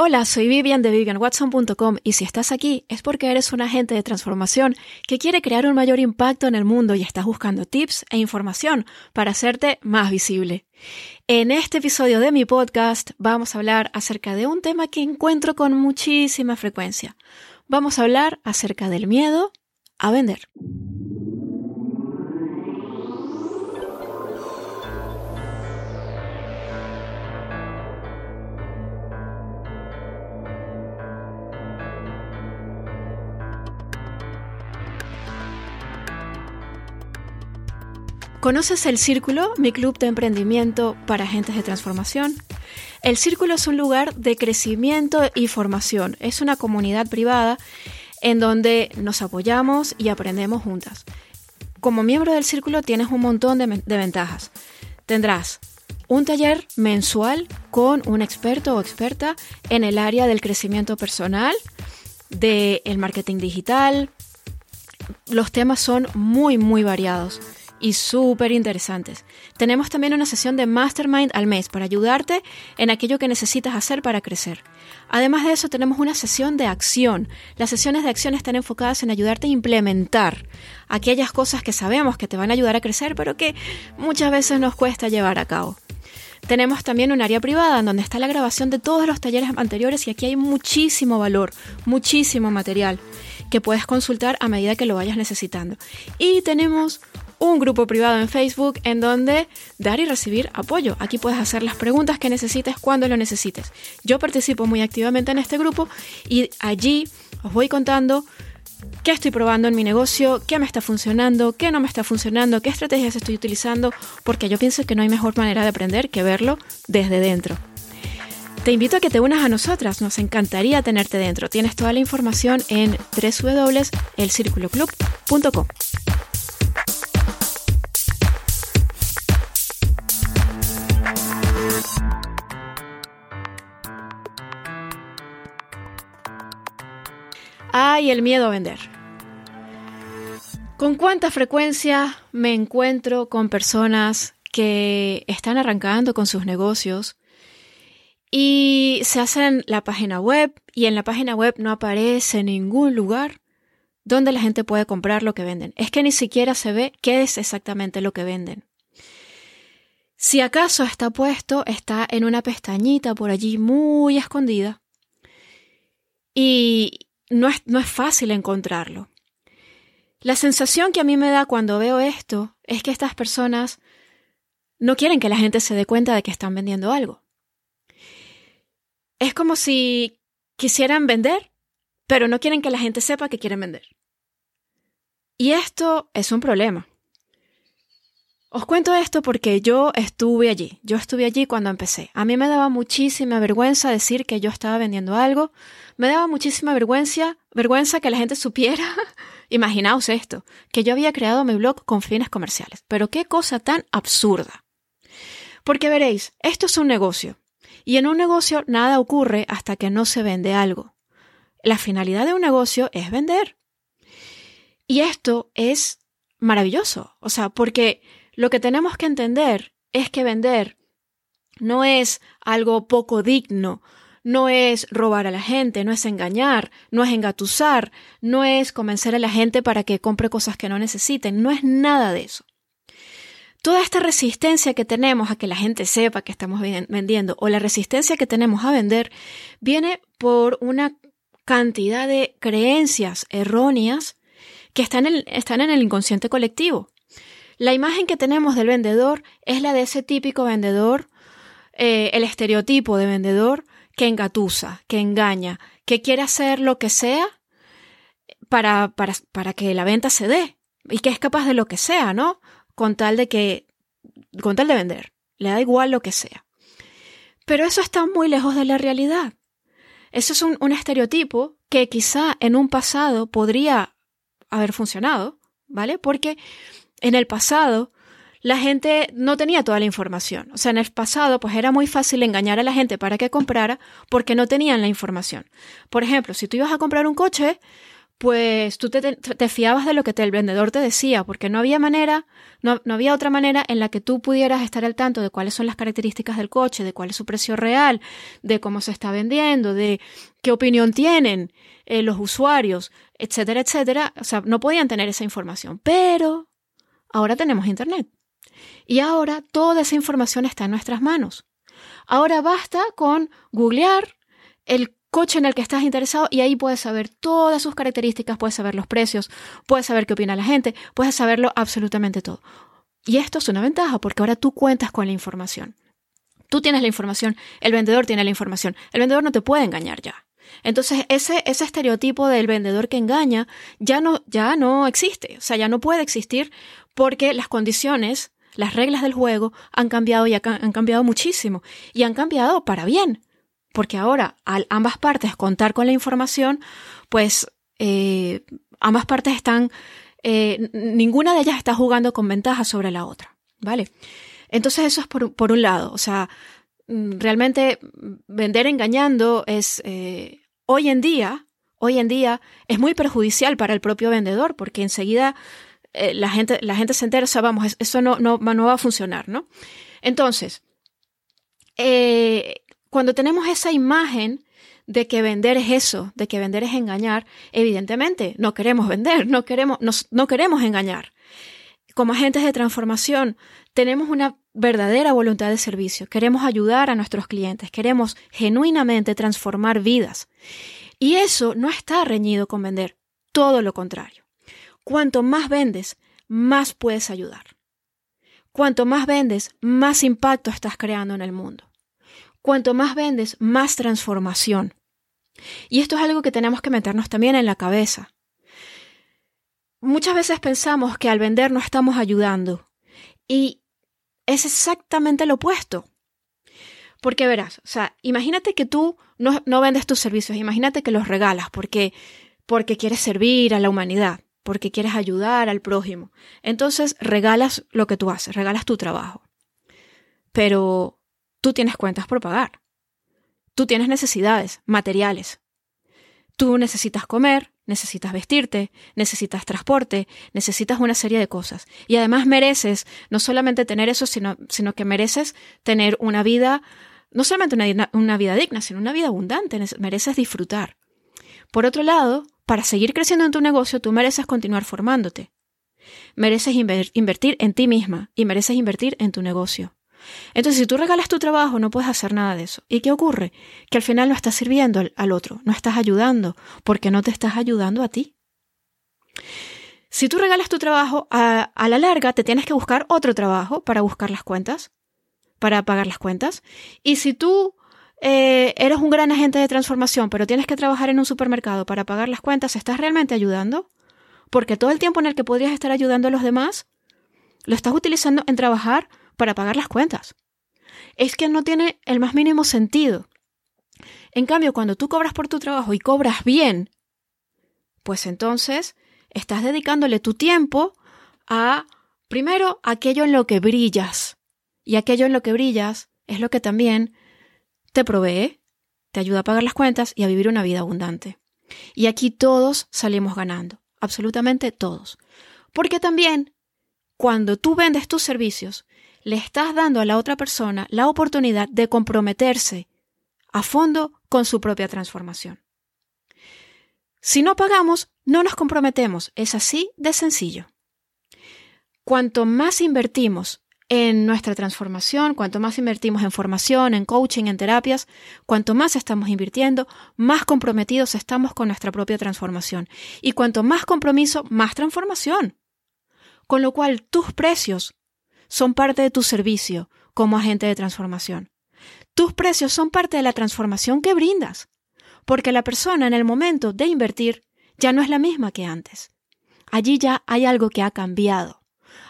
Hola, soy Vivian de vivianwatson.com y si estás aquí es porque eres un agente de transformación que quiere crear un mayor impacto en el mundo y estás buscando tips e información para hacerte más visible. En este episodio de mi podcast vamos a hablar acerca de un tema que encuentro con muchísima frecuencia. Vamos a hablar acerca del miedo a vender. ¿Conoces el Círculo, mi club de emprendimiento para agentes de transformación? El Círculo es un lugar de crecimiento y formación. Es una comunidad privada en donde nos apoyamos y aprendemos juntas. Como miembro del Círculo tienes un montón de, de ventajas. Tendrás un taller mensual con un experto o experta en el área del crecimiento personal, del marketing digital. Los temas son muy, muy variados y súper interesantes. Tenemos también una sesión de Mastermind al mes para ayudarte en aquello que necesitas hacer para crecer. Además de eso, tenemos una sesión de acción. Las sesiones de acción están enfocadas en ayudarte a implementar aquellas cosas que sabemos que te van a ayudar a crecer, pero que muchas veces nos cuesta llevar a cabo. Tenemos también un área privada en donde está la grabación de todos los talleres anteriores y aquí hay muchísimo valor, muchísimo material que puedes consultar a medida que lo vayas necesitando. Y tenemos un grupo privado en Facebook en donde dar y recibir apoyo. Aquí puedes hacer las preguntas que necesites cuando lo necesites. Yo participo muy activamente en este grupo y allí os voy contando qué estoy probando en mi negocio, qué me está funcionando, qué no me está funcionando, qué estrategias estoy utilizando, porque yo pienso que no hay mejor manera de aprender que verlo desde dentro. Te invito a que te unas a nosotras, nos encantaría tenerte dentro. Tienes toda la información en www.elcirculoclub.com. Ay, el miedo a vender. ¿Con cuánta frecuencia me encuentro con personas que están arrancando con sus negocios y se hacen la página web y en la página web no aparece ningún lugar donde la gente puede comprar lo que venden? Es que ni siquiera se ve qué es exactamente lo que venden. Si acaso está puesto, está en una pestañita por allí muy escondida. Y, no es, no es fácil encontrarlo. La sensación que a mí me da cuando veo esto es que estas personas no quieren que la gente se dé cuenta de que están vendiendo algo. Es como si quisieran vender, pero no quieren que la gente sepa que quieren vender. Y esto es un problema. Os cuento esto porque yo estuve allí, yo estuve allí cuando empecé. A mí me daba muchísima vergüenza decir que yo estaba vendiendo algo, me daba muchísima vergüenza, vergüenza que la gente supiera, imaginaos esto, que yo había creado mi blog con fines comerciales. Pero qué cosa tan absurda. Porque veréis, esto es un negocio, y en un negocio nada ocurre hasta que no se vende algo. La finalidad de un negocio es vender. Y esto es maravilloso, o sea, porque lo que tenemos que entender es que vender no es algo poco digno, no es robar a la gente, no es engañar, no es engatusar, no es convencer a la gente para que compre cosas que no necesiten, no es nada de eso. Toda esta resistencia que tenemos a que la gente sepa que estamos vendiendo o la resistencia que tenemos a vender viene por una cantidad de creencias erróneas que están en están en el inconsciente colectivo. La imagen que tenemos del vendedor es la de ese típico vendedor, eh, el estereotipo de vendedor que engatusa, que engaña, que quiere hacer lo que sea para, para, para que la venta se dé y que es capaz de lo que sea, ¿no? Con tal de que, con tal de vender, le da igual lo que sea. Pero eso está muy lejos de la realidad. Eso es un, un estereotipo que quizá en un pasado podría haber funcionado, ¿vale? Porque en el pasado, la gente no tenía toda la información. O sea, en el pasado, pues era muy fácil engañar a la gente para que comprara porque no tenían la información. Por ejemplo, si tú ibas a comprar un coche, pues tú te, fiabas de lo que el vendedor te decía, porque no había manera, no, había otra manera en la que tú pudieras estar al tanto de cuáles son las características del coche, de cuál es su precio real, de cómo se está vendiendo, de qué opinión tienen eh, los usuarios, etcétera, etcétera. O sea, no podían tener esa información. Pero ahora tenemos Internet. Y ahora toda esa información está en nuestras manos. Ahora basta con googlear el coche en el que estás interesado y ahí puedes saber todas sus características, puedes saber los precios, puedes saber qué opina la gente, puedes saberlo absolutamente todo. Y esto es una ventaja porque ahora tú cuentas con la información. Tú tienes la información, el vendedor tiene la información, el vendedor no te puede engañar ya. Entonces, ese, ese estereotipo del vendedor que engaña ya no, ya no existe, o sea, ya no puede existir porque las condiciones, las reglas del juego han cambiado y han cambiado muchísimo y han cambiado para bien porque ahora al ambas partes contar con la información, pues eh, ambas partes están, eh, ninguna de ellas está jugando con ventaja sobre la otra, ¿vale? Entonces eso es por, un lado, o sea, mm, realmente vender engañando es, eh, hoy en día, hoy en día es muy perjudicial para el propio vendedor, porque enseguida la, gente, la gente se entera, o sea, vamos, eso no, no, no va a funcionar, ¿no? Entonces, cuando tenemos esa imagen de que vender es eso, de que vender es engañar, evidentemente no queremos vender, no queremos, no queremos engañar. Como agentes de transformación, tenemos una verdadera voluntad de servicio, queremos ayudar a nuestros clientes, queremos genuinamente transformar vidas. Y eso no está reñido con vender, todo lo contrario. Cuanto más vendes, más puedes ayudar. Cuanto más vendes, más impacto estás creando en el mundo. Cuanto más vendes, más transformación. Y esto es algo que tenemos que meternos también en la cabeza. Muchas veces pensamos que al vender no estamos ayudando. Y es exactamente lo opuesto. Porque verás, o sea, imagínate que tú no, vendes tus servicios, imagínate que los regalas porque, porque quieres servir a la humanidad, porque quieres ayudar al prójimo. Entonces regalas lo que tú haces, regalas tu trabajo. Pero Tú tienes cuentas por pagar. Tú tienes necesidades materiales. Tú necesitas comer, necesitas vestirte, necesitas transporte, necesitas una serie de cosas. Y además mereces no solamente tener eso, sino, que mereces tener una vida, no solamente una, una vida digna, sino una vida abundante. Mereces disfrutar. Por otro lado, para seguir creciendo en tu negocio, tú mereces continuar formándote. Mereces invertir en ti misma y mereces invertir en tu negocio. Entonces, si tú regalas tu trabajo, no puedes hacer nada de eso. ¿Y qué ocurre? Que al final no estás sirviendo al, otro, no estás ayudando, porque no te estás ayudando a ti. Si tú regalas tu trabajo, a, la larga te tienes que buscar otro trabajo para buscar las cuentas, para pagar las cuentas. Y si tú eh, eres un gran agente de transformación, pero tienes que trabajar en un supermercado para pagar las cuentas, ¿estás realmente ayudando? Porque todo el tiempo en el que podrías estar ayudando a los demás, lo estás utilizando en trabajar para pagar las cuentas. Es que no tiene el más mínimo sentido. En cambio, cuando tú cobras por tu trabajo y cobras bien, pues entonces estás dedicándole tu tiempo a, primero, aquello en lo que brillas. Y aquello en lo que brillas es lo que también te provee, te ayuda a pagar las cuentas y a vivir una vida abundante. Y aquí todos salimos ganando, absolutamente todos. Porque también, cuando tú vendes tus servicios, le estás dando a la otra persona la oportunidad de comprometerse a fondo con su propia transformación. Si no pagamos, no nos comprometemos. Es así de sencillo. Cuanto más invertimos en nuestra transformación, cuanto más invertimos en formación, en coaching, en terapias, cuanto más estamos invirtiendo, más comprometidos estamos con nuestra propia transformación. Y cuanto más compromiso, más transformación. Con lo cual tus precios son parte de tu servicio como agente de transformación. Tus precios son parte de la transformación que brindas, porque la persona en el momento de invertir ya no es la misma que antes. Allí ya hay algo que ha cambiado.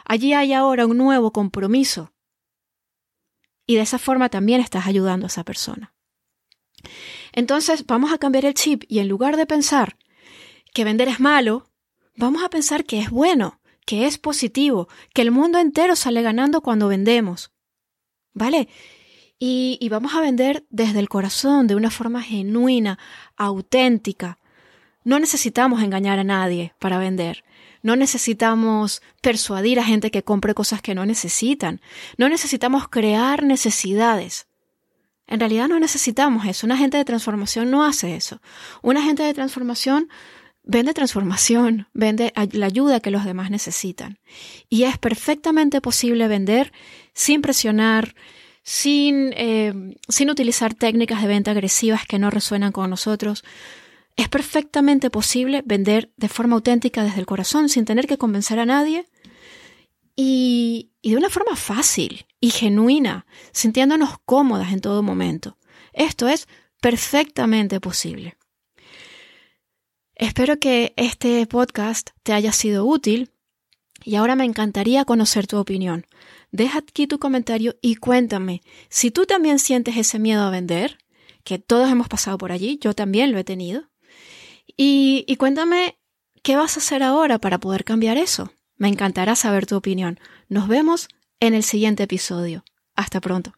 Allí hay ahora un nuevo compromiso. Y de esa forma también estás ayudando a esa persona. Entonces vamos a cambiar el chip y en lugar de pensar que vender es malo, vamos a pensar que es bueno, que es positivo, que el mundo entero sale ganando cuando vendemos. ¿Vale? Y, vamos a vender desde el corazón, de una forma genuina, auténtica. No necesitamos engañar a nadie para vender. No necesitamos persuadir a gente que compre cosas que no necesitan. No necesitamos crear necesidades. En realidad no necesitamos eso. Un agente de transformación no hace eso. Un agente de transformación vende transformación, vende la ayuda que los demás necesitan. Y es perfectamente posible vender sin presionar, sin, eh, sin utilizar técnicas de venta agresivas que no resuenan con nosotros. Es perfectamente posible vender de forma auténtica desde el corazón, sin tener que convencer a nadie y, y de una forma fácil y genuina, sintiéndonos cómodas en todo momento. Esto es perfectamente posible. Espero que este podcast te haya sido útil y ahora me encantaría conocer tu opinión. Deja aquí tu comentario y cuéntame si tú también sientes ese miedo a vender, que todos hemos pasado por allí, yo también lo he tenido. Y, y cuéntame qué vas a hacer ahora para poder cambiar eso. Me encantará saber tu opinión. Nos vemos en el siguiente episodio. Hasta pronto.